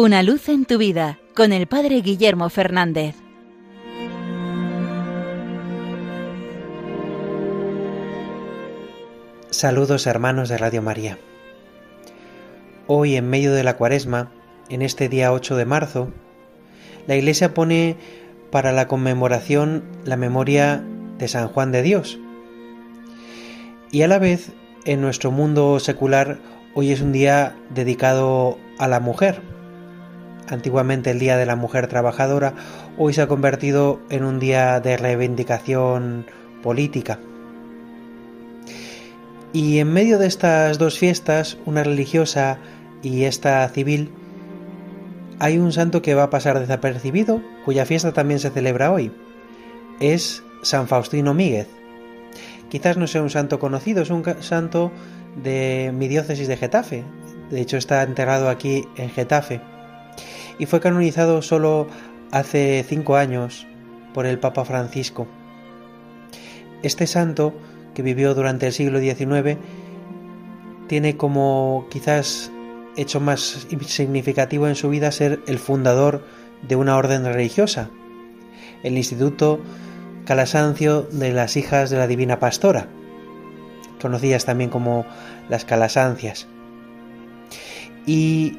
Una luz en tu vida con el Padre Guillermo Fernández. Saludos hermanos de Radio María. Hoy en medio de la cuaresma, en este día 8 de marzo, la Iglesia pone para la conmemoración la memoria de San Juan de Dios. Y a la vez, en nuestro mundo secular, hoy es un día dedicado a la mujer antiguamente el Día de la Mujer Trabajadora, hoy se ha convertido en un día de reivindicación política. Y en medio de estas dos fiestas, una religiosa y esta civil, hay un santo que va a pasar desapercibido, cuya fiesta también se celebra hoy. Es San Faustino Míguez. Quizás no sea un santo conocido, es un santo de mi diócesis de Getafe. De hecho está enterrado aquí en Getafe y fue canonizado solo hace cinco años por el Papa Francisco. Este santo, que vivió durante el siglo XIX, tiene como quizás hecho más significativo en su vida ser el fundador de una orden religiosa, el Instituto Calasancio de las Hijas de la Divina Pastora, conocidas también como las Calasancias. Y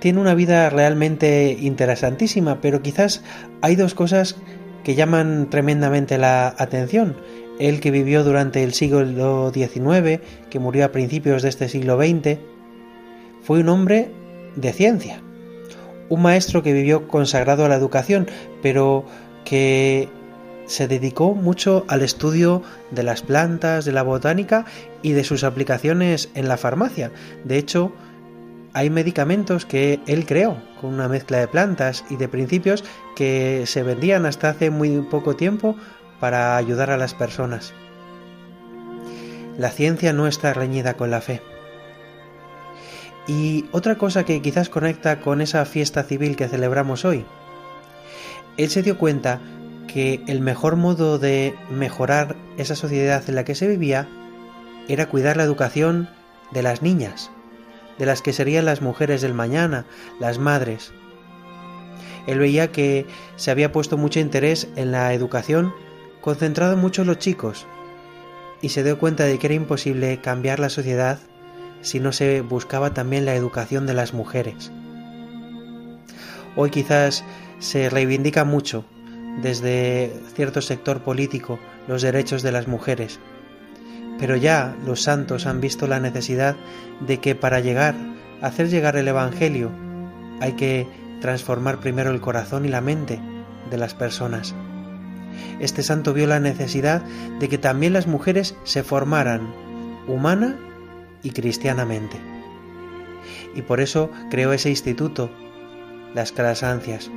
tiene una vida realmente interesantísima, pero quizás hay dos cosas que llaman tremendamente la atención. Él que vivió durante el siglo XIX, que murió a principios de este siglo XX, fue un hombre de ciencia, un maestro que vivió consagrado a la educación, pero que se dedicó mucho al estudio de las plantas, de la botánica y de sus aplicaciones en la farmacia. De hecho, hay medicamentos que él creó con una mezcla de plantas y de principios que se vendían hasta hace muy poco tiempo para ayudar a las personas. La ciencia no está reñida con la fe. Y otra cosa que quizás conecta con esa fiesta civil que celebramos hoy, él se dio cuenta que el mejor modo de mejorar esa sociedad en la que se vivía era cuidar la educación de las niñas, de las que serían las mujeres del mañana, las madres. Él veía que se había puesto mucho interés en la educación, concentrado mucho en los chicos, y se dio cuenta de que era imposible cambiar la sociedad si no se buscaba también la educación de las mujeres. Hoy quizás se reivindica mucho desde cierto sector político los derechos de las mujeres, pero ya los santos han visto la necesidad de que para llegar, hacer llegar el Evangelio, hay que transformar primero el corazón y la mente de las personas. Este santo vio la necesidad de que también las mujeres se formaran humana y cristianamente. Y por eso creó ese instituto, las Calasancias,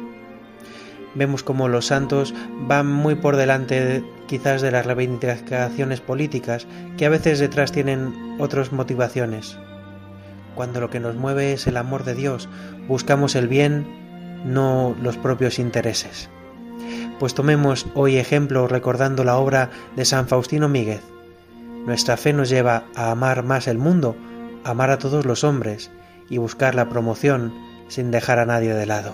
vemos como los santos van muy por delante quizás de las reivindicaciones políticas que a veces detrás tienen otras motivaciones. Cuando lo que nos mueve es el amor de Dios, buscamos el bien, no los propios intereses. Pues tomemos hoy ejemplo recordando la obra de San Faustino Míguez. Nuestra fe nos lleva a amar más el mundo, amar a todos los hombres y buscar la promoción sin dejar a nadie de lado.